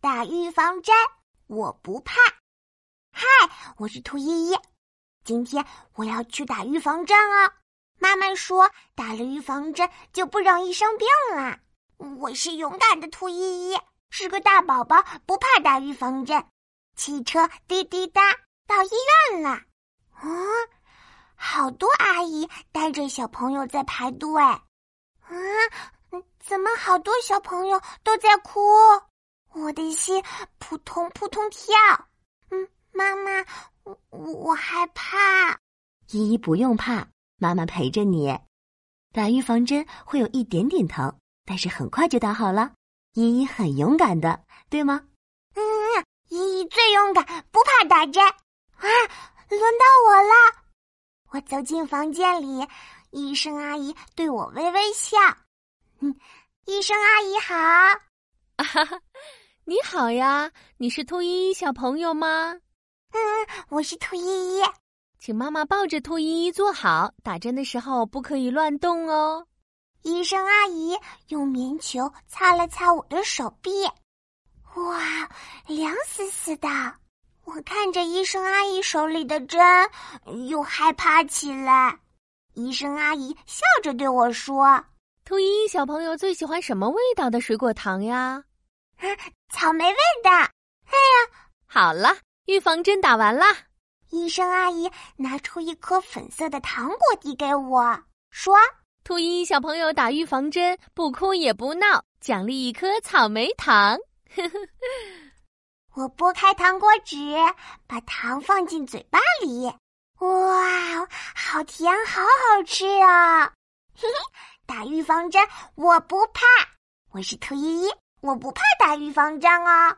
打预防针，我不怕。嗨，我是兔依依，今天我要去打预防针啊！妈妈说打了预防针就不容易生病了。我是勇敢的兔依依，是个大宝宝，不怕打预防针。汽车滴滴答，到医院了。啊，好多阿姨带着小朋友在排队。啊，怎么好多小朋友都在哭？我的心扑通扑通跳。嗯。妈妈，我我害怕。依依不用怕，妈妈陪着你。打预防针会有一点点疼，但是很快就打好了。依依很勇敢的，对吗？嗯，依依最勇敢，不怕打针。啊，轮到我了！我走进房间里，医生阿姨对我微微笑。嗯，医生阿姨好。哈哈，你好呀，你是兔依依小朋友吗？嗯，我是兔依依，请妈妈抱着兔依依坐好。打针的时候不可以乱动哦。医生阿姨用棉球擦了擦我的手臂，哇，凉死死的！我看着医生阿姨手里的针，又害怕起来。医生阿姨笑着对我说：“兔依依小朋友最喜欢什么味道的水果糖呀？”“啊，草莓味的。”“哎呀，好了。”预防针打完啦，医生阿姨拿出一颗粉色的糖果递给我，说：“兔依依小朋友打预防针，不哭也不闹，奖励一颗草莓糖。”我剥开糖果纸，把糖放进嘴巴里，哇，好甜，好好吃啊！嘿嘿，打预防针我不怕，我是兔依依，我不怕打预防针哦。